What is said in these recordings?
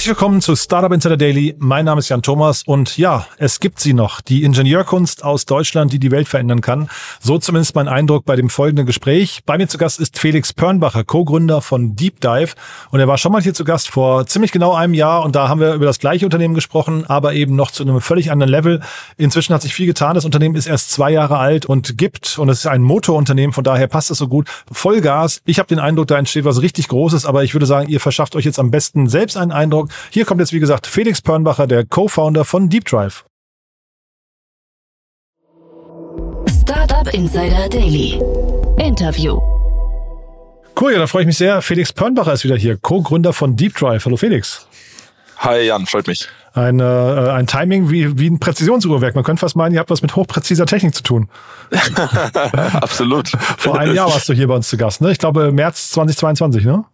Herzlich willkommen zu Startup Insider Daily. Mein Name ist Jan Thomas und ja, es gibt sie noch, die Ingenieurkunst aus Deutschland, die die Welt verändern kann. So zumindest mein Eindruck bei dem folgenden Gespräch. Bei mir zu Gast ist Felix Pörnbacher, Co-Gründer von Deep Dive und er war schon mal hier zu Gast vor ziemlich genau einem Jahr und da haben wir über das gleiche Unternehmen gesprochen, aber eben noch zu einem völlig anderen Level. Inzwischen hat sich viel getan. Das Unternehmen ist erst zwei Jahre alt und gibt und es ist ein Motorunternehmen, von daher passt es so gut. Vollgas. Ich habe den Eindruck, da entsteht was richtig Großes, aber ich würde sagen, ihr verschafft euch jetzt am besten selbst einen Eindruck Hier kommt jetzt, wie gesagt, Felix Pörnbacher, der Co-Founder von Deep Drive. Startup Insider Daily. Interview. Cool, ja, da freue ich mich sehr. Felix Pörnbacher ist wieder hier, Co-Gründer von Deep Drive. Hallo Felix. Hi Jan, freut mich. Ein, äh, ein Timing wie, wie ein Präzisionsuhrwerk. Man könnte fast meinen, ihr habt was mit hochpräziser Technik zu tun. Absolut. Vor einem Jahr warst du hier bei uns zu Gast, ne? Ich glaube März 2022, ne?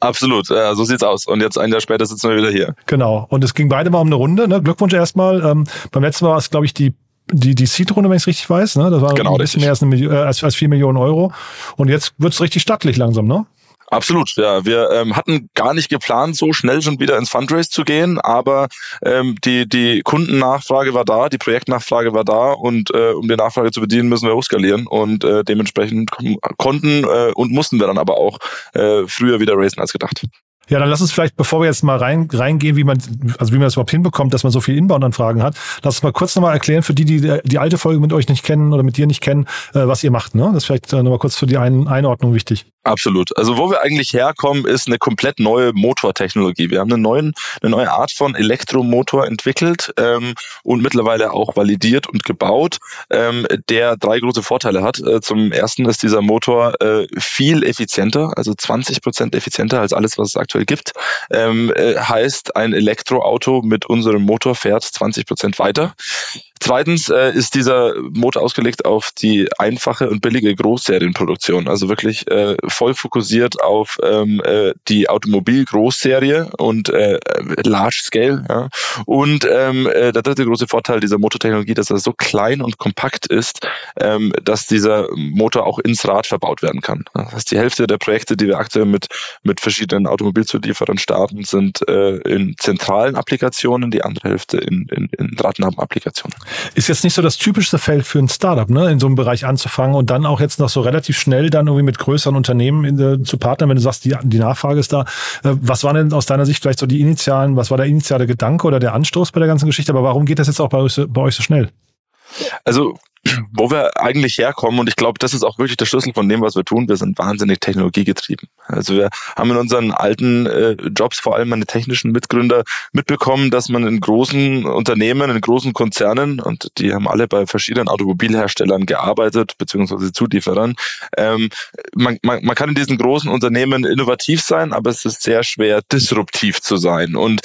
Absolut, ja, so sieht's aus. Und jetzt ein Jahr später sitzen wir wieder hier. Genau. Und es ging beide mal um eine Runde. Ne? Glückwunsch erstmal. Ähm, beim letzten Mal war es, glaube ich, die die, die Seed-Runde, wenn ich es richtig weiß. Ne? Das war genau, ein bisschen richtig. mehr als, eine, äh, als, als vier Millionen Euro. Und jetzt wird's richtig stattlich langsam, ne? Absolut, ja. Wir ähm, hatten gar nicht geplant, so schnell schon wieder ins Fundraise zu gehen, aber ähm, die, die Kundennachfrage war da, die Projektnachfrage war da und äh, um die Nachfrage zu bedienen, müssen wir hochskalieren und äh, dementsprechend konnten äh, und mussten wir dann aber auch äh, früher wieder raisen als gedacht. Ja, dann lass uns vielleicht, bevor wir jetzt mal rein, reingehen, wie man, also wie man das überhaupt hinbekommt, dass man so viel Inbound-Anfragen hat, lass uns mal kurz nochmal erklären, für die, die die alte Folge mit euch nicht kennen oder mit dir nicht kennen, äh, was ihr macht. Ne? Das ist vielleicht äh, nochmal kurz für die Ein Einordnung wichtig. Absolut. Also wo wir eigentlich herkommen, ist eine komplett neue Motortechnologie. Wir haben eine, neuen, eine neue Art von Elektromotor entwickelt ähm, und mittlerweile auch validiert und gebaut, ähm, der drei große Vorteile hat. Äh, zum ersten ist dieser Motor äh, viel effizienter, also 20 Prozent effizienter als alles, was es aktuell gibt. Ähm, äh, heißt, ein Elektroauto mit unserem Motor fährt 20 Prozent weiter. Zweitens äh, ist dieser Motor ausgelegt auf die einfache und billige Großserienproduktion, also wirklich äh, voll fokussiert auf ähm, äh, die Automobil-Großserie und äh, Large Scale. Ja. Und ähm, äh, der dritte große Vorteil dieser Motortechnologie, dass er so klein und kompakt ist, ähm, dass dieser Motor auch ins Rad verbaut werden kann. Das heißt, die Hälfte der Projekte, die wir aktuell mit, mit verschiedenen Automobilzulieferern starten, sind äh, in zentralen Applikationen, die andere Hälfte in, in, in radnahen Applikationen. Ist jetzt nicht so das typischste Feld für ein Startup, ne, in so einem Bereich anzufangen und dann auch jetzt noch so relativ schnell dann irgendwie mit größeren Unternehmen in, äh, zu partnern, wenn du sagst, die, die Nachfrage ist da. Äh, was waren denn aus deiner Sicht vielleicht so die initialen, was war der initiale Gedanke oder der Anstoß bei der ganzen Geschichte? Aber warum geht das jetzt auch bei euch, bei euch so schnell? Also wo wir eigentlich herkommen, und ich glaube, das ist auch wirklich der Schlüssel von dem, was wir tun, wir sind wahnsinnig technologiegetrieben. Also wir haben in unseren alten äh, Jobs, vor allem meine technischen Mitgründer, mitbekommen, dass man in großen Unternehmen, in großen Konzernen, und die haben alle bei verschiedenen Automobilherstellern gearbeitet, beziehungsweise Zulieferern, ähm, man, man, man kann in diesen großen Unternehmen innovativ sein, aber es ist sehr schwer, disruptiv zu sein. Und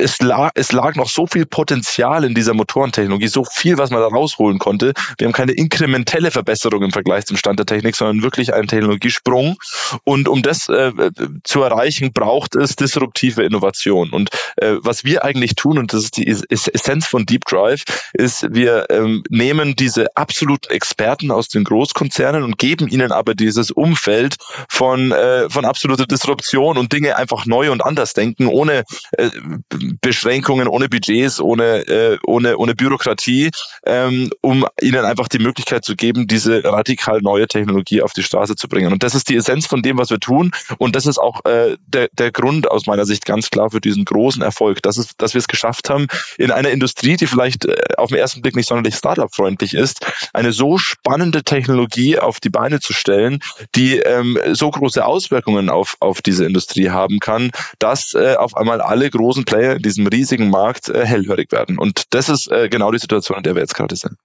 es lag, es lag noch so viel Potenzial in dieser Motorentechnologie, so viel, was man da rausholen konnte. Wir haben keine inkrementelle Verbesserung im Vergleich zum Stand der Technik, sondern wirklich einen Technologiesprung. Und um das äh, zu erreichen, braucht es disruptive Innovation. Und äh, was wir eigentlich tun, und das ist die Essenz von Deep Drive, ist, wir ähm, nehmen diese absoluten Experten aus den Großkonzernen und geben ihnen aber dieses Umfeld von, äh, von absoluter Disruption und Dinge einfach neu und anders denken, ohne äh, Beschränkungen, ohne Budgets, ohne, äh, ohne, ohne Bürokratie, ähm, um ihnen einfach die Möglichkeit zu geben, diese radikal neue Technologie auf die Straße zu bringen. Und das ist die Essenz von dem, was wir tun. Und das ist auch äh, der, der Grund aus meiner Sicht ganz klar für diesen großen Erfolg, dass, es, dass wir es geschafft haben, in einer Industrie, die vielleicht äh, auf den ersten Blick nicht sonderlich Startup-freundlich ist, eine so spannende Technologie auf die Beine zu stellen, die ähm, so große Auswirkungen auf, auf diese Industrie haben kann, dass äh, auf einmal alle großen Player diesem riesigen Markt äh, hellhörig werden. Und das ist äh, genau die Situation, in der wir jetzt gerade sind.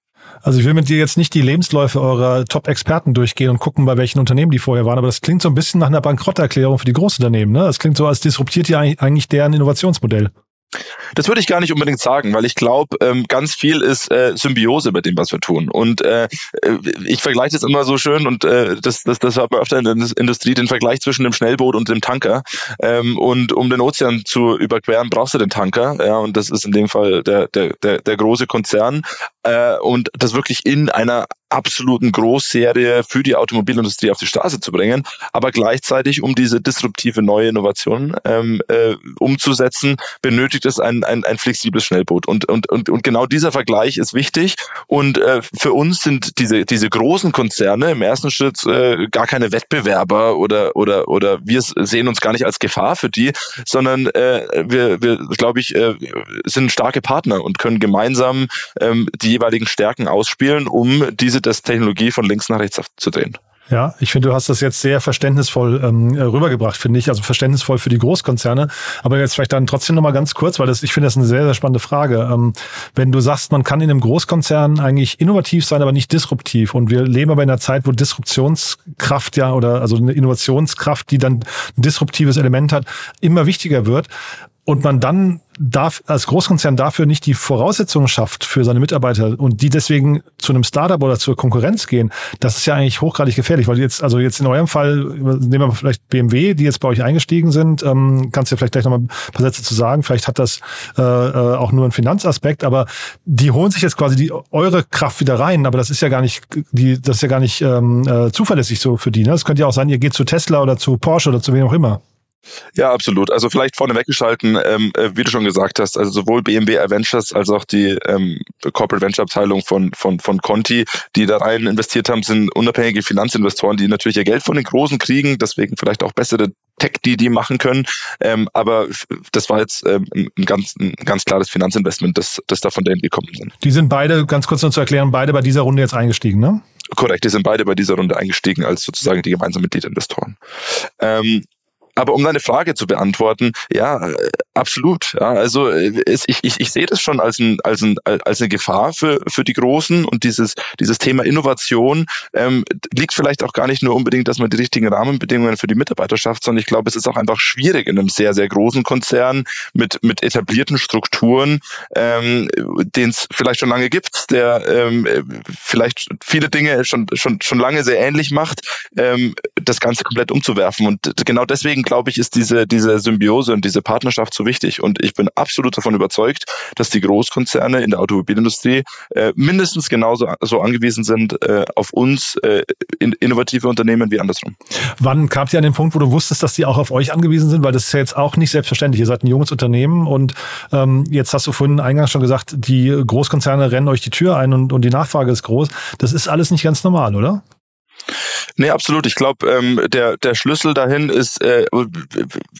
Also ich will mit dir jetzt nicht die Lebensläufe eurer Top-Experten durchgehen und gucken, bei welchen Unternehmen die vorher waren, aber das klingt so ein bisschen nach einer Bankrotterklärung für die Großunternehmen. Ne? Das klingt so, als disruptiert ihr eigentlich deren Innovationsmodell. Das würde ich gar nicht unbedingt sagen, weil ich glaube, ähm, ganz viel ist äh, Symbiose bei dem, was wir tun. Und äh, äh ich vergleiche das immer so schön und äh, das, das, das hat man öfter in der Industrie, den Vergleich zwischen dem Schnellboot und dem Tanker. Ähm, und um den Ozean zu überqueren, brauchst du den Tanker. Ja, und das ist in dem Fall der, der, der, der große Konzern. Äh, und das wirklich in einer absoluten Großserie für die Automobilindustrie auf die Straße zu bringen, aber gleichzeitig, um diese disruptive neue Innovation ähm, äh, umzusetzen, benötigt es ein, ein, ein flexibles Schnellboot. Und, und, und, und genau dieser Vergleich ist wichtig. Und äh, für uns sind diese, diese großen Konzerne im ersten Schritt äh, gar keine Wettbewerber oder, oder, oder wir sehen uns gar nicht als Gefahr für die, sondern äh, wir, wir glaube ich, äh, sind starke Partner und können gemeinsam ähm, die jeweiligen Stärken ausspielen, um diese Technologie von links nach rechts zu drehen. Ja, ich finde, du hast das jetzt sehr verständnisvoll ähm, rübergebracht, finde ich. Also verständnisvoll für die Großkonzerne. Aber jetzt vielleicht dann trotzdem nochmal ganz kurz, weil das, ich finde das eine sehr, sehr spannende Frage. Ähm, wenn du sagst, man kann in einem Großkonzern eigentlich innovativ sein, aber nicht disruptiv. Und wir leben aber in einer Zeit, wo Disruptionskraft ja oder also eine Innovationskraft, die dann ein disruptives Element hat, immer wichtiger wird und man dann darf als Großkonzern dafür nicht die Voraussetzungen schafft für seine Mitarbeiter und die deswegen zu einem Startup oder zur Konkurrenz gehen, das ist ja eigentlich hochgradig gefährlich, weil jetzt, also jetzt in eurem Fall, nehmen wir vielleicht BMW, die jetzt bei euch eingestiegen sind, ähm, kannst du ja vielleicht gleich nochmal ein paar Sätze zu sagen, vielleicht hat das äh, äh, auch nur einen Finanzaspekt, aber die holen sich jetzt quasi die eure Kraft wieder rein, aber das ist ja gar nicht, die, das ist ja gar nicht ähm, äh, zuverlässig so für die. Ne? Das könnte ja auch sein, ihr geht zu Tesla oder zu Porsche oder zu wem auch immer. Ja, absolut. Also vielleicht vorne weggeschalten, ähm, äh, wie du schon gesagt hast, also sowohl BMW Adventures als auch die ähm, Corporate Venture Abteilung von, von, von Conti, die da rein investiert haben, sind unabhängige Finanzinvestoren, die natürlich ihr Geld von den Großen kriegen, deswegen vielleicht auch bessere Tech, die die machen können. Ähm, aber das war jetzt ähm, ein, ganz, ein ganz klares Finanzinvestment, das, das da von denen gekommen sind. Die sind beide, ganz kurz noch zu erklären, beide bei dieser Runde jetzt eingestiegen, ne? Korrekt, die sind beide bei dieser Runde eingestiegen als sozusagen die gemeinsamen Mitgliedinvestoren. Ähm, aber um deine Frage zu beantworten, ja, äh, absolut. Ja, also äh, es, ich, ich, ich sehe das schon als, ein, als, ein, als eine Gefahr für, für die Großen und dieses, dieses Thema Innovation ähm, liegt vielleicht auch gar nicht nur unbedingt, dass man die richtigen Rahmenbedingungen für die Mitarbeiter schafft, sondern ich glaube, es ist auch einfach schwierig in einem sehr, sehr großen Konzern mit, mit etablierten Strukturen, ähm, den es vielleicht schon lange gibt, der ähm, vielleicht viele Dinge schon, schon, schon lange sehr ähnlich macht, ähm, das Ganze komplett umzuwerfen. Und genau deswegen glaube ich, ist diese, diese Symbiose und diese Partnerschaft so wichtig. Und ich bin absolut davon überzeugt, dass die Großkonzerne in der Automobilindustrie äh, mindestens genauso so angewiesen sind äh, auf uns äh, in, innovative Unternehmen wie andersrum. Wann kam es an den Punkt, wo du wusstest, dass die auch auf euch angewiesen sind? Weil das ist ja jetzt auch nicht selbstverständlich. Ihr seid ein junges Unternehmen und ähm, jetzt hast du vorhin eingangs schon gesagt, die Großkonzerne rennen euch die Tür ein und, und die Nachfrage ist groß. Das ist alles nicht ganz normal, oder? Nee, absolut. Ich glaube, ähm, der, der Schlüssel dahin ist, äh,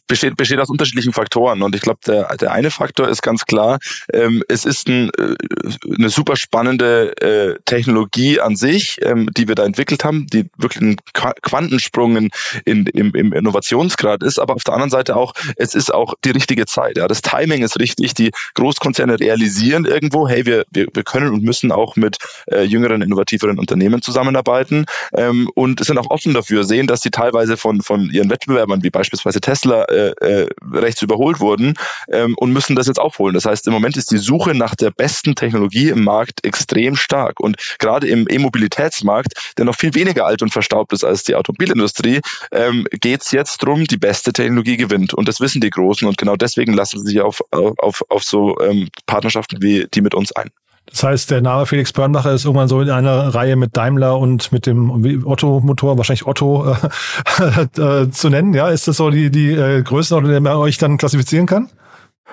besteht, besteht aus unterschiedlichen Faktoren. Und ich glaube, der, der eine Faktor ist ganz klar, ähm, es ist ein, äh, eine super spannende äh, Technologie an sich, ähm, die wir da entwickelt haben, die wirklich ein Quantensprung in, in, im, im Innovationsgrad ist. Aber auf der anderen Seite auch, es ist auch die richtige Zeit. Ja. Das Timing ist richtig. Die Großkonzerne realisieren irgendwo, hey, wir, wir, wir können und müssen auch mit äh, jüngeren, innovativeren Unternehmen zusammenarbeiten. Ähm, und sind auch offen dafür, sehen, dass sie teilweise von, von ihren Wettbewerbern, wie beispielsweise Tesla, äh, äh, rechts überholt wurden ähm, und müssen das jetzt aufholen. Das heißt, im Moment ist die Suche nach der besten Technologie im Markt extrem stark. Und gerade im E-Mobilitätsmarkt, der noch viel weniger alt und verstaubt ist als die Automobilindustrie, ähm, geht es jetzt darum, die beste Technologie gewinnt. Und das wissen die Großen. Und genau deswegen lassen sie sich auf, auf, auf so ähm, Partnerschaften wie die mit uns ein. Das heißt, der Name Felix Börnbacher ist irgendwann so in einer Reihe mit Daimler und mit dem Otto-Motor, wahrscheinlich Otto äh, äh, zu nennen. Ja, ist das so die, die äh, Größenordnung, die man euch dann klassifizieren kann?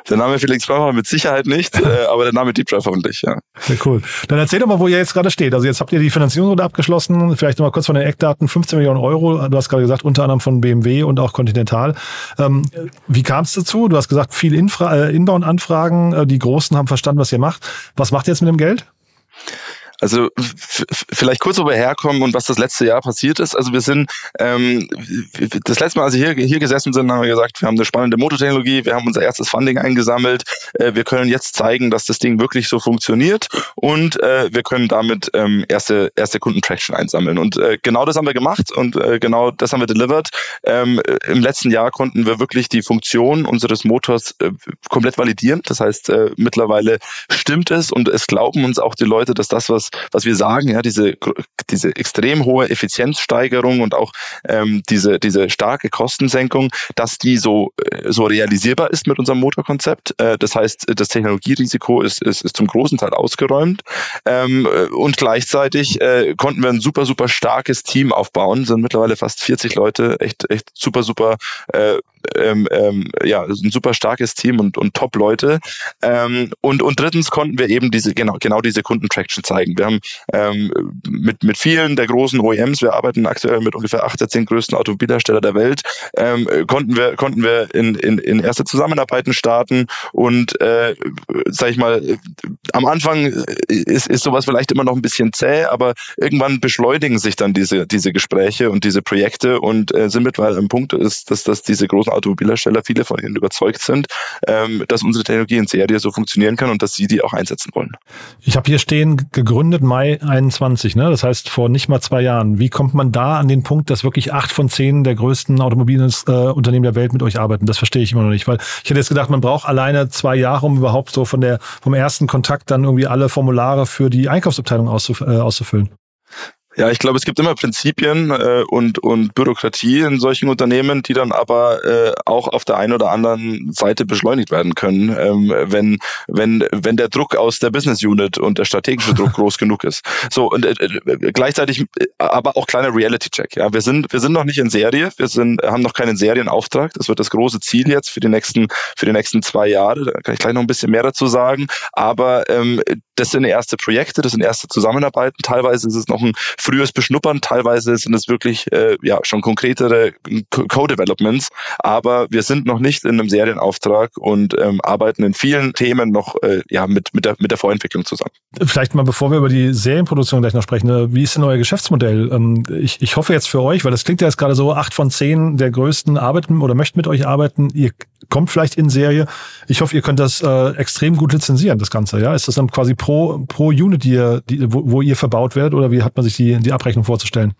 Der Name Felix Pfeiffer mit Sicherheit nicht, äh, aber der Name Deep Drive hoffentlich, ja. ja. Cool. Dann erzähl doch mal, wo ihr jetzt gerade steht. Also jetzt habt ihr die Finanzierungsrunde abgeschlossen. Vielleicht noch mal kurz von den Eckdaten. 15 Millionen Euro. Du hast gerade gesagt, unter anderem von BMW und auch Continental. Ähm, wie kam es dazu? Du hast gesagt, viel Infra äh, Inbound-Anfragen. Äh, die Großen haben verstanden, was ihr macht. Was macht ihr jetzt mit dem Geld? Also vielleicht kurz, wo wir herkommen und was das letzte Jahr passiert ist. Also wir sind ähm, das letzte Mal, als wir hier, hier gesessen sind, haben wir gesagt, wir haben eine spannende Motortechnologie, wir haben unser erstes Funding eingesammelt, äh, wir können jetzt zeigen, dass das Ding wirklich so funktioniert und äh, wir können damit ähm, erste erste Kundentraction einsammeln. Und äh, genau das haben wir gemacht und äh, genau das haben wir delivered. Ähm, Im letzten Jahr konnten wir wirklich die Funktion unseres Motors äh, komplett validieren. Das heißt, äh, mittlerweile stimmt es und es glauben uns auch die Leute, dass das, was was wir sagen, ja, diese, diese extrem hohe Effizienzsteigerung und auch ähm, diese, diese starke Kostensenkung, dass die so, äh, so realisierbar ist mit unserem Motorkonzept. Äh, das heißt, das Technologierisiko ist, ist, ist zum großen Teil ausgeräumt. Ähm, und gleichzeitig äh, konnten wir ein super, super starkes Team aufbauen, sind mittlerweile fast 40 Leute, echt, echt super, super äh, ähm, ähm, ja, ein super starkes Team und, und Top-Leute. Ähm, und, und drittens konnten wir eben diese, genau, genau diese Kundentraction zeigen. Wir haben ähm, mit, mit vielen der großen OEMs, wir arbeiten aktuell mit ungefähr acht der zehn größten Automobilhersteller der Welt, ähm, konnten wir, konnten wir in, in, in erste Zusammenarbeiten starten und äh, sag ich mal, am Anfang ist, ist sowas vielleicht immer noch ein bisschen zäh, aber irgendwann beschleunigen sich dann diese, diese Gespräche und diese Projekte und äh, sind mittlerweile am Punkt ist, dass, dass diese großen Automobilhersteller, viele von ihnen überzeugt sind, ähm, dass unsere Technologie in Serie so funktionieren kann und dass sie die auch einsetzen wollen. Ich habe hier stehen, gegründet Mai 21, ne? das heißt vor nicht mal zwei Jahren. Wie kommt man da an den Punkt, dass wirklich acht von zehn der größten Automobilunternehmen der Welt mit euch arbeiten? Das verstehe ich immer noch nicht, weil ich hätte jetzt gedacht, man braucht alleine zwei Jahre, um überhaupt so von der, vom ersten Kontakt dann irgendwie alle Formulare für die Einkaufsabteilung auszuf äh, auszufüllen. Ja, ich glaube, es gibt immer Prinzipien äh, und, und Bürokratie in solchen Unternehmen, die dann aber äh, auch auf der einen oder anderen Seite beschleunigt werden können, ähm, wenn, wenn, wenn der Druck aus der Business Unit und der strategische Druck groß genug ist. So, und äh, äh gleichzeitig äh, aber auch kleiner Reality-Check. Ja, wir sind, wir sind noch nicht in Serie, wir sind, haben noch keinen Serienauftrag. Das wird das große Ziel jetzt für die nächsten, für die nächsten zwei Jahre. Da kann ich gleich noch ein bisschen mehr dazu sagen. Aber ähm, das sind erste Projekte, das sind erste Zusammenarbeiten. Teilweise ist es noch ein frühes Beschnuppern, teilweise sind es wirklich äh, ja schon konkretere Co-Developments, aber wir sind noch nicht in einem Serienauftrag und ähm, arbeiten in vielen Themen noch äh, ja mit mit der mit der Vorentwicklung zusammen. Vielleicht mal, bevor wir über die Serienproduktion gleich noch sprechen, ne, wie ist denn euer Geschäftsmodell? Ähm, ich, ich hoffe jetzt für euch, weil das klingt ja jetzt gerade so, acht von zehn der größten arbeiten oder möchten mit euch arbeiten. Ihr kommt vielleicht in Serie. Ich hoffe, ihr könnt das äh, extrem gut lizenzieren, das Ganze. Ja, ist das dann quasi pro pro Unit, die die, wo, wo ihr verbaut werdet, oder wie hat man sich die die Abrechnung vorzustellen?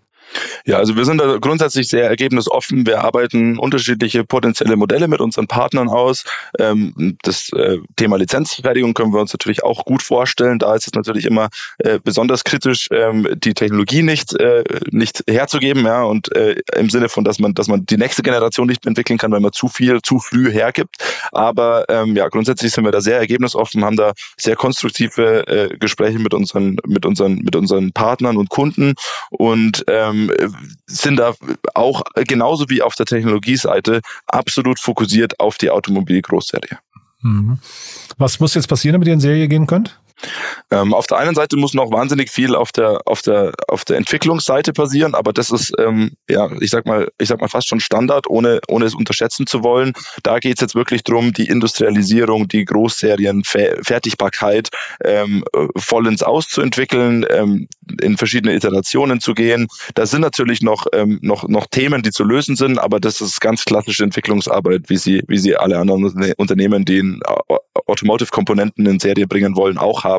Ja, also wir sind da grundsätzlich sehr ergebnisoffen. Wir arbeiten unterschiedliche potenzielle Modelle mit unseren Partnern aus. Ähm, das äh, Thema Lizenzfertigung können wir uns natürlich auch gut vorstellen. Da ist es natürlich immer äh, besonders kritisch, ähm, die Technologie nicht, äh, nicht herzugeben, ja, und im Sinne von, dass man, dass man die nächste Generation nicht entwickeln kann, weil man zu viel, zu früh hergibt. Aber ähm, ja, grundsätzlich sind wir da sehr ergebnisoffen, haben da sehr konstruktive Gespräche mit unseren, mit unseren, mit unseren Partnern und Kunden und ähm, sind da auch genauso wie auf der Technologieseite absolut fokussiert auf die Automobil-Großserie. Mhm. Was muss jetzt passieren, damit ihr in Serie gehen könnt? Ähm, auf der einen Seite muss noch wahnsinnig viel auf der, auf der, auf der Entwicklungsseite passieren, aber das ist, ähm, ja, ich sag mal, ich sag mal fast schon Standard, ohne, ohne es unterschätzen zu wollen. Da geht es jetzt wirklich darum, die Industrialisierung, die Großserien, Fertigbarkeit ähm, vollends auszuentwickeln, ähm, in verschiedene Iterationen zu gehen. Da sind natürlich noch, ähm, noch, noch Themen, die zu lösen sind, aber das ist ganz klassische Entwicklungsarbeit, wie sie, wie sie alle anderen Unternehmen, die Automotive-Komponenten in Serie bringen wollen, auch haben.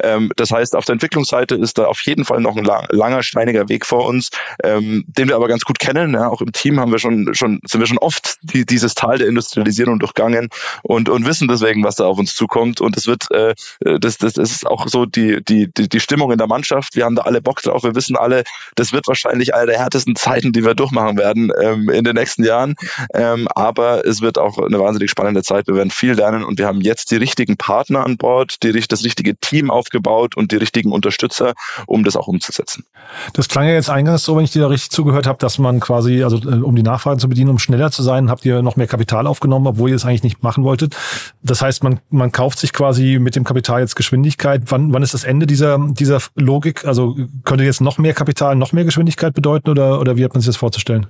Ähm, das heißt, auf der Entwicklungsseite ist da auf jeden Fall noch ein langer, steiniger Weg vor uns, ähm, den wir aber ganz gut kennen. Ja, auch im Team haben wir schon, schon, sind wir schon oft die, dieses Tal der Industrialisierung durchgangen und, und wissen deswegen, was da auf uns zukommt. Und es wird, äh, das, das, das ist auch so die, die, die, die Stimmung in der Mannschaft. Wir haben da alle Bock drauf. Wir wissen alle, das wird wahrscheinlich eine der härtesten Zeiten, die wir durchmachen werden ähm, in den nächsten Jahren. Ähm, aber es wird auch eine wahnsinnig spannende Zeit. Wir werden viel lernen und wir haben jetzt die richtigen Partner an Bord, die, das richtige Team aufgebaut und die richtigen Unterstützer, um das auch umzusetzen. Das klang ja jetzt eingangs so, wenn ich dir da richtig zugehört habe, dass man quasi, also äh, um die Nachfrage zu bedienen, um schneller zu sein, habt ihr noch mehr Kapital aufgenommen, obwohl ihr es eigentlich nicht machen wolltet. Das heißt, man, man kauft sich quasi mit dem Kapital jetzt Geschwindigkeit. Wann, wann ist das Ende dieser, dieser Logik? Also könnte jetzt noch mehr Kapital, noch mehr Geschwindigkeit bedeuten oder, oder wie hat man sich das vorzustellen?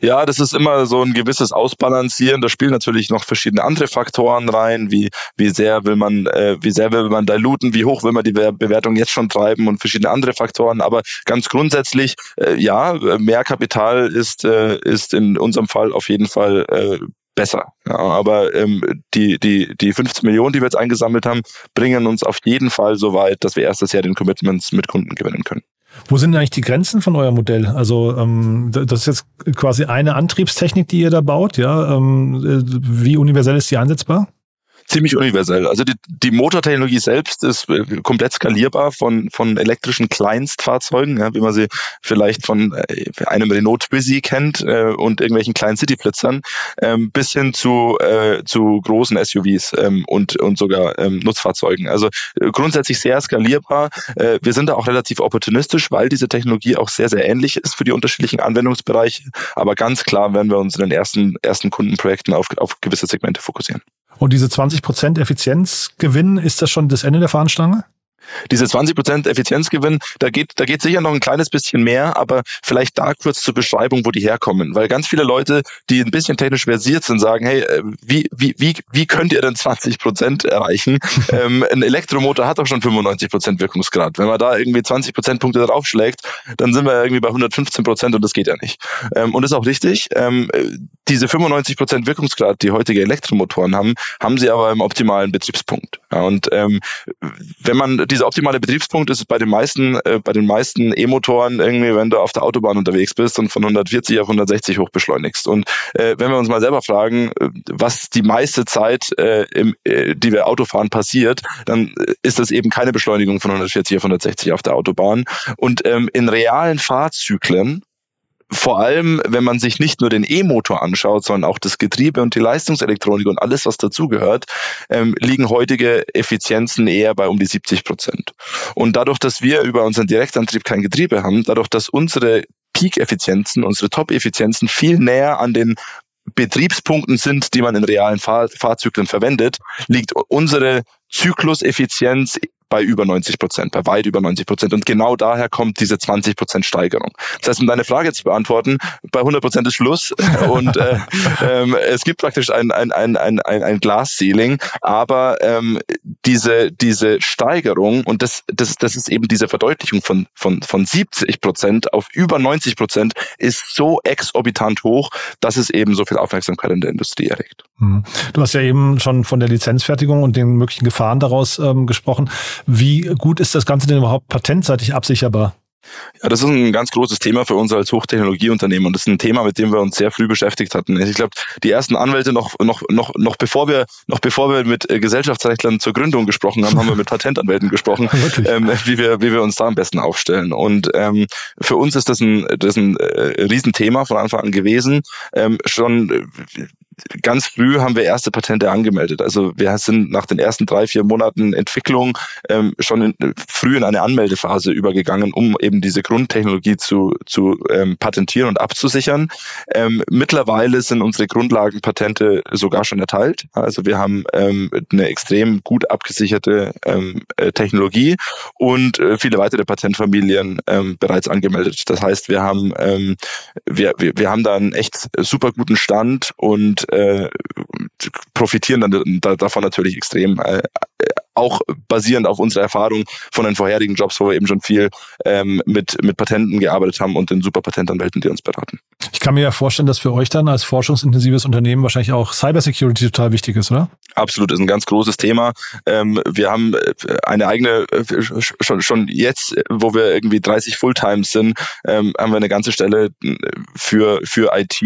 Ja, das ist immer so ein gewisses Ausbalancieren. Da spielen natürlich noch verschiedene andere Faktoren rein, wie, wie sehr will man, äh, wie sehr will man diluten, wie hoch will man die Bewertung jetzt schon treiben und verschiedene andere Faktoren. Aber ganz grundsätzlich, äh, ja, mehr Kapital ist, äh, ist in unserem Fall auf jeden Fall äh, besser. Ja, aber ähm, die, die, die 15 Millionen, die wir jetzt eingesammelt haben, bringen uns auf jeden Fall so weit, dass wir erstes Jahr den Commitments mit Kunden gewinnen können. Wo sind eigentlich die Grenzen von eurem Modell? Also ähm, das ist jetzt quasi eine Antriebstechnik, die ihr da baut. Ja, ähm, äh, wie universell ist die einsetzbar? Ziemlich universell. Also die, die Motortechnologie selbst ist äh, komplett skalierbar von, von elektrischen Kleinstfahrzeugen, ja, wie man sie vielleicht von äh, einem Renault Twizy kennt äh, und irgendwelchen kleinen Cityblitzern, ähm, bis hin zu, äh, zu großen SUVs ähm, und, und sogar ähm, Nutzfahrzeugen. Also äh, grundsätzlich sehr skalierbar. Äh, wir sind da auch relativ opportunistisch, weil diese Technologie auch sehr, sehr ähnlich ist für die unterschiedlichen Anwendungsbereiche. Aber ganz klar werden wir uns in den ersten, ersten Kundenprojekten auf, auf gewisse Segmente fokussieren. Und diese 20% Effizienzgewinn, ist das schon das Ende der Fahnenstange? Diese 20% Effizienzgewinn, da geht, da geht sicher noch ein kleines bisschen mehr, aber vielleicht da kurz zur Beschreibung, wo die herkommen. Weil ganz viele Leute, die ein bisschen technisch versiert sind, sagen, hey, äh, wie, wie, wie, wie könnt ihr denn 20% erreichen? ähm, ein Elektromotor hat doch schon 95% Wirkungsgrad. Wenn man da irgendwie 20 Prozentpunkte draufschlägt, dann sind wir irgendwie bei 115% und das geht ja nicht. Ähm, und ist auch richtig. Ähm, diese 95% Wirkungsgrad, die heutige Elektromotoren haben, haben sie aber im optimalen Betriebspunkt. Ja, und ähm, wenn man dieser optimale Betriebspunkt ist bei den meisten, äh, bei den meisten E-Motoren irgendwie, wenn du auf der Autobahn unterwegs bist und von 140 auf 160 hoch beschleunigst. Und äh, wenn wir uns mal selber fragen, äh, was die meiste Zeit, äh, im, äh, die wir Autofahren passiert, dann äh, ist das eben keine Beschleunigung von 140 auf 160 auf der Autobahn. Und ähm, in realen Fahrzyklen vor allem, wenn man sich nicht nur den E-Motor anschaut, sondern auch das Getriebe und die Leistungselektronik und alles, was dazugehört, ähm, liegen heutige Effizienzen eher bei um die 70 Prozent. Und dadurch, dass wir über unseren Direktantrieb kein Getriebe haben, dadurch, dass unsere Peak-Effizienzen, unsere Top-Effizienzen viel näher an den Betriebspunkten sind, die man in realen Fahr Fahrzyklen verwendet, liegt unsere Zykluseffizienz bei über 90 Prozent, bei weit über 90 Prozent. Und genau daher kommt diese 20 Prozent Steigerung. Das heißt, um deine Frage zu beantworten, bei 100 Prozent ist Schluss und äh, ähm, es gibt praktisch ein, ein, ein, ein, ein, ein Glas-Ceiling, aber ähm, diese, diese Steigerung und das, das, das ist eben diese Verdeutlichung von, von, von 70 Prozent auf über 90 Prozent ist so exorbitant hoch, dass es eben so viel Aufmerksamkeit in der Industrie erregt. Mhm. Du hast ja eben schon von der Lizenzfertigung und den möglichen Gefahren daraus ähm, gesprochen. Wie gut ist das Ganze denn überhaupt patentseitig absicherbar? Ja, das ist ein ganz großes Thema für uns als Hochtechnologieunternehmen und das ist ein Thema, mit dem wir uns sehr früh beschäftigt hatten. Ich glaube, die ersten Anwälte noch, noch, noch, noch bevor wir, noch bevor wir mit äh, Gesellschaftsrechtlern zur Gründung gesprochen haben, haben wir mit Patentanwälten gesprochen, ähm, wie wir, wie wir uns da am besten aufstellen. Und ähm, für uns ist das ein, das ein äh, Riesenthema von Anfang an gewesen. Ähm, schon äh, ganz früh haben wir erste Patente angemeldet. Also wir sind nach den ersten drei, vier Monaten Entwicklung ähm, schon in, früh in eine Anmeldephase übergegangen, um eben diese Grundtechnologie zu, zu ähm, patentieren und abzusichern. Ähm, mittlerweile sind unsere Grundlagenpatente sogar schon erteilt. Also wir haben ähm, eine extrem gut abgesicherte ähm, äh, Technologie und äh, viele weitere Patentfamilien ähm, bereits angemeldet. Das heißt, wir haben ähm, wir, wir, wir haben da einen echt super guten Stand und äh, profitieren dann da, davon natürlich extrem. Äh, auch basierend auf unserer Erfahrung von den vorherigen Jobs, wo wir eben schon viel ähm, mit, mit Patenten gearbeitet haben und den super Patentanwälten, die uns beraten. Ich kann mir ja vorstellen, dass für euch dann als forschungsintensives Unternehmen wahrscheinlich auch Cybersecurity total wichtig ist, oder? Absolut, ist ein ganz großes Thema. Ähm, wir haben äh, eine eigene, äh, schon, schon jetzt, wo wir irgendwie 30 Fulltimes sind, ähm, haben wir eine ganze Stelle äh, für, für IT,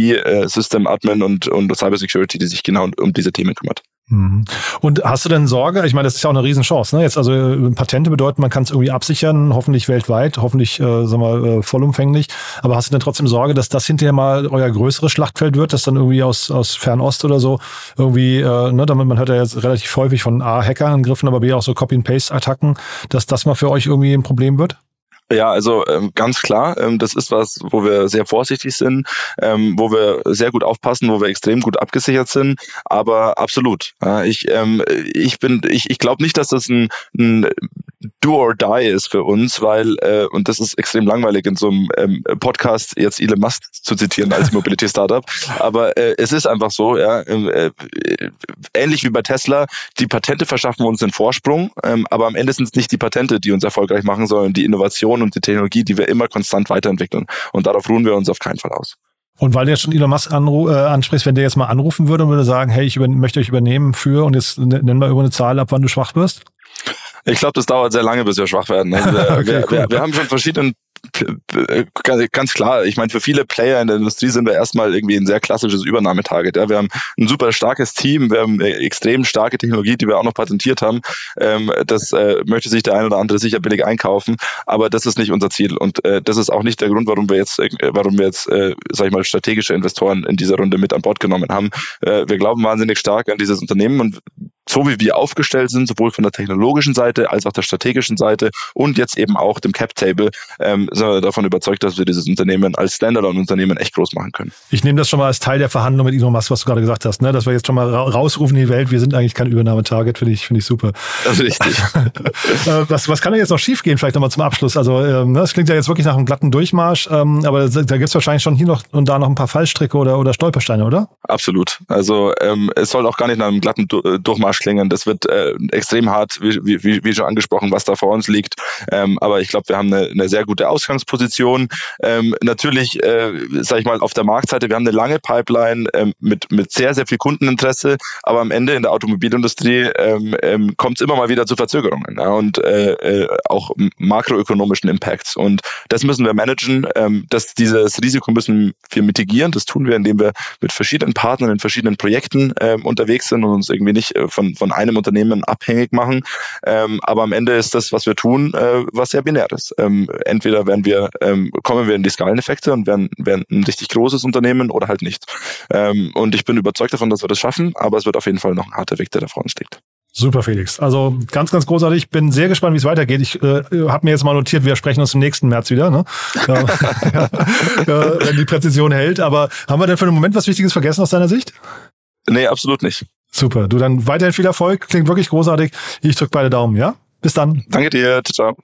System Admin und, und Cybersecurity, die sich genau um, diese Themen kümmert. Mhm. Und hast du denn Sorge? Ich meine, das ist ja auch eine Riesenchance. Ne? Jetzt also Patente bedeuten, man kann es irgendwie absichern, hoffentlich weltweit, hoffentlich, äh, sagen wir, äh, vollumfänglich. Aber hast du denn trotzdem Sorge, dass das hinterher mal euer größeres Schlachtfeld wird, dass dann irgendwie aus, aus Fernost oder so irgendwie, äh, ne, damit man hört ja jetzt relativ häufig von A, Hackerangriffen, aber B auch so Copy-and-Paste-Attacken, dass das mal für euch irgendwie ein Problem wird? Ja, also ähm, ganz klar, ähm, das ist was, wo wir sehr vorsichtig sind, ähm, wo wir sehr gut aufpassen, wo wir extrem gut abgesichert sind, aber absolut. Ja, ich, ähm, ich bin, ich, ich glaube nicht, dass das ein, ein do or die ist für uns, weil, äh, und das ist extrem langweilig in so einem ähm, Podcast, jetzt Elon Musk zu zitieren als Mobility-Startup, aber äh, es ist einfach so, ja, ähm, äh, ähnlich wie bei Tesla, die Patente verschaffen uns den Vorsprung, ähm, aber am Ende sind es nicht die Patente, die uns erfolgreich machen, sondern die Innovation und die Technologie, die wir immer konstant weiterentwickeln. Und darauf ruhen wir uns auf keinen Fall aus. Und weil du jetzt schon Elon Musk anru äh, ansprichst, wenn der jetzt mal anrufen würde und würde sagen, hey, ich möchte euch übernehmen für und jetzt nennen wir über eine Zahl ab, wann du schwach wirst? Ich glaube, das dauert sehr lange, bis wir schwach werden. Also, okay, wir, cool. wir, wir, haben schon verschiedene ganz klar, ich meine, für viele Player in der Industrie sind wir erstmal irgendwie ein sehr klassisches Übernahmetarget. Ja. Wir haben ein super starkes Team, wir haben eine extrem starke Technologie, die wir auch noch patentiert haben. Ähm, das äh, möchte sich der ein oder andere sicher billig einkaufen, aber das ist nicht unser Ziel und äh, das ist auch nicht der Grund, warum wir jetzt, äh, warum wir jetzt, äh, sag ich mal, strategische Investoren in dieser Runde mit an Bord genommen haben. Äh, wir glauben wahnsinnig stark an dieses Unternehmen und so wie wir aufgestellt sind, sowohl von der technologischen Seite als auch der strategischen Seite und jetzt eben auch dem Cap-Table, ähm, sind wir davon überzeugt, dass wir dieses Unternehmen als Standalone-Unternehmen echt groß machen können. Ich nehme das schon mal als Teil der Verhandlung mit Elon Musk, was du gerade gesagt hast, ne? dass wir jetzt schon mal rausrufen in die Welt, wir sind eigentlich kein Übernahmetarget, finde ich, finde ich super. Das ist richtig. Äh, was, was kann denn jetzt noch schiefgehen, vielleicht nochmal zum Abschluss? Also ähm, das klingt ja jetzt wirklich nach einem glatten Durchmarsch, ähm, aber da, da gibt es wahrscheinlich schon hier noch und da noch ein paar Fallstricke oder, oder Stolpersteine, oder? Absolut. Also ähm, es soll auch gar nicht nach einem glatten äh, Durchmarsch klingen. Das wird äh, extrem hart, wie, wie, wie schon angesprochen, was da vor uns liegt. Ähm, aber ich glaube, wir haben eine, eine sehr gute Ausgangsposition. Ähm, natürlich, äh, sage ich mal, auf der Marktseite, wir haben eine lange Pipeline ähm, mit, mit sehr, sehr viel Kundeninteresse, aber am Ende in der Automobilindustrie ähm, ähm, kommt es immer mal wieder zu Verzögerungen ja, und äh, äh, auch makroökonomischen Impacts. Und das müssen wir managen. Ähm, das, dieses Risiko müssen wir mitigieren. Das tun wir, indem wir mit verschiedenen Partnern in verschiedenen Projekten ähm, unterwegs sind und uns irgendwie nicht äh, von, von einem Unternehmen abhängig machen. Ähm, aber am Ende ist das, was wir tun, äh, was sehr binär ist. Ähm, entweder werden wir, ähm, kommen wir in die Skaleneffekte und werden, werden ein richtig großes Unternehmen oder halt nicht. Ähm, und ich bin überzeugt davon, dass wir das schaffen, aber es wird auf jeden Fall noch ein harter Weg, der da vor uns liegt. Super, Felix. Also ganz, ganz großartig. Bin sehr gespannt, wie es weitergeht. Ich äh, habe mir jetzt mal notiert, wir sprechen uns im nächsten März wieder, ne? ja, wenn die Präzision hält. Aber haben wir denn für einen Moment was Wichtiges vergessen aus deiner Sicht? Nee, absolut nicht. Super. Du dann weiterhin viel Erfolg. Klingt wirklich großartig. Ich drücke beide Daumen, ja? Bis dann. Danke dir. Ciao.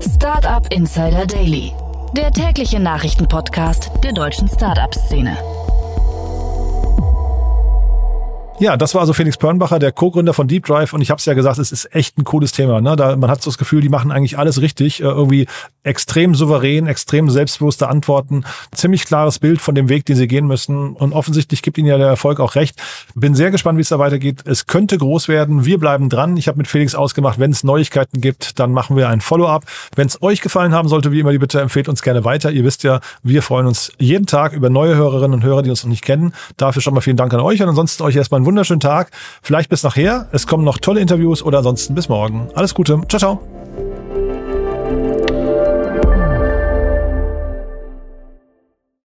Startup Insider Daily. Der tägliche Nachrichtenpodcast der deutschen Startup-Szene. Ja, das war also Felix Pörnbacher, der Co-Gründer von Deep Drive. Und ich habe es ja gesagt, es ist echt ein cooles Thema. Ne? Da, man hat so das Gefühl, die machen eigentlich alles richtig. Äh, irgendwie extrem souverän, extrem selbstbewusste Antworten. Ziemlich klares Bild von dem Weg, den sie gehen müssen. Und offensichtlich gibt ihnen ja der Erfolg auch recht. Bin sehr gespannt, wie es da weitergeht. Es könnte groß werden. Wir bleiben dran. Ich habe mit Felix ausgemacht, wenn es Neuigkeiten gibt, dann machen wir ein Follow-up. Wenn es euch gefallen haben sollte, wie immer die Bitte, empfehlt uns gerne weiter. Ihr wisst ja, wir freuen uns jeden Tag über neue Hörerinnen und Hörer, die uns noch nicht kennen. Dafür schon mal vielen Dank an euch. Und ansonsten euch erstmal einen wunderschönen Tag. Vielleicht bis nachher. Es kommen noch tolle Interviews oder ansonsten bis morgen. Alles Gute. Ciao, ciao.